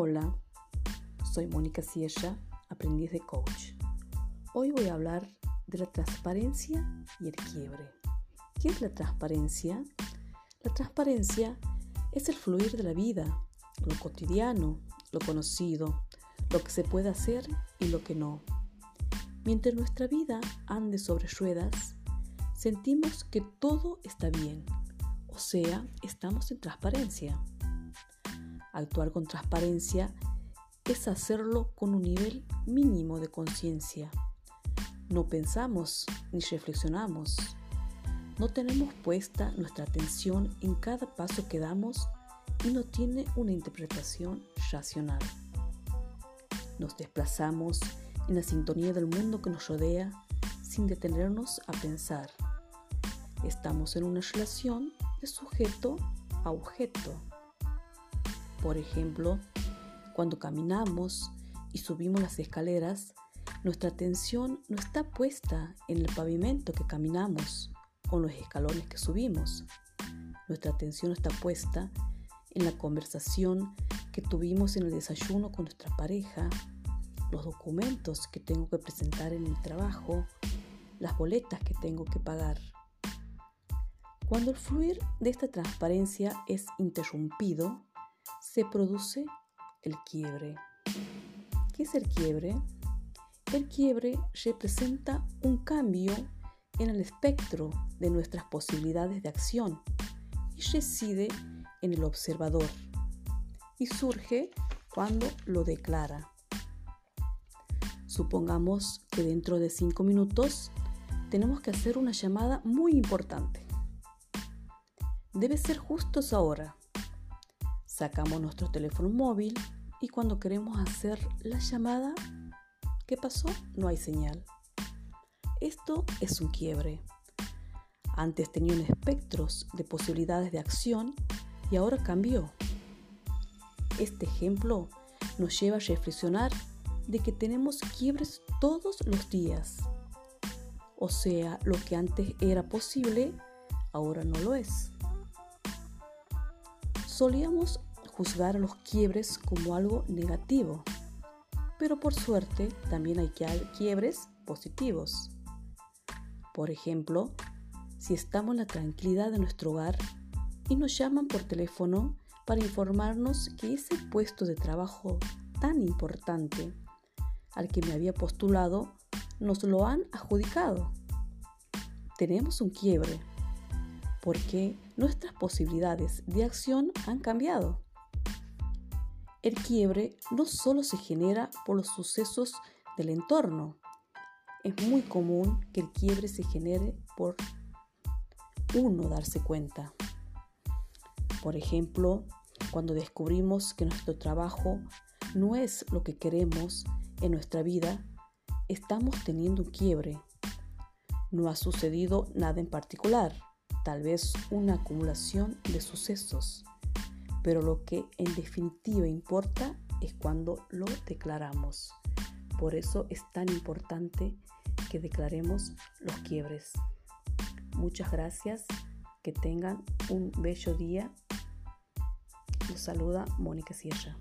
Hola, soy Mónica Sierra, aprendiz de coach. Hoy voy a hablar de la transparencia y el quiebre. ¿Qué es la transparencia? La transparencia es el fluir de la vida, lo cotidiano, lo conocido, lo que se puede hacer y lo que no. Mientras nuestra vida ande sobre ruedas, sentimos que todo está bien, o sea, estamos en transparencia. Actuar con transparencia es hacerlo con un nivel mínimo de conciencia. No pensamos ni reflexionamos. No tenemos puesta nuestra atención en cada paso que damos y no tiene una interpretación racional. Nos desplazamos en la sintonía del mundo que nos rodea sin detenernos a pensar. Estamos en una relación de sujeto a objeto. Por ejemplo, cuando caminamos y subimos las escaleras, nuestra atención no está puesta en el pavimento que caminamos o en los escalones que subimos. Nuestra atención está puesta en la conversación que tuvimos en el desayuno con nuestra pareja, los documentos que tengo que presentar en mi trabajo, las boletas que tengo que pagar. Cuando el fluir de esta transparencia es interrumpido, se produce el quiebre. ¿Qué es el quiebre? El quiebre representa un cambio en el espectro de nuestras posibilidades de acción y reside en el observador y surge cuando lo declara. Supongamos que dentro de cinco minutos tenemos que hacer una llamada muy importante. Debe ser justo ahora. Sacamos nuestro teléfono móvil y cuando queremos hacer la llamada, ¿qué pasó? No hay señal. Esto es un quiebre. Antes tenía un espectro de posibilidades de acción y ahora cambió. Este ejemplo nos lleva a reflexionar de que tenemos quiebres todos los días. O sea, lo que antes era posible, ahora no lo es. Solíamos juzgar los quiebres como algo negativo, pero por suerte también hay quiebres positivos. Por ejemplo, si estamos en la tranquilidad de nuestro hogar y nos llaman por teléfono para informarnos que ese puesto de trabajo tan importante al que me había postulado nos lo han adjudicado. Tenemos un quiebre porque nuestras posibilidades de acción han cambiado. El quiebre no solo se genera por los sucesos del entorno, es muy común que el quiebre se genere por uno darse cuenta. Por ejemplo, cuando descubrimos que nuestro trabajo no es lo que queremos en nuestra vida, estamos teniendo un quiebre. No ha sucedido nada en particular, tal vez una acumulación de sucesos, pero lo que en definitiva importa es cuando lo declaramos. Por eso es tan importante que declaremos los quiebres. Muchas gracias, que tengan un bello día. Los saluda Mónica Sierra.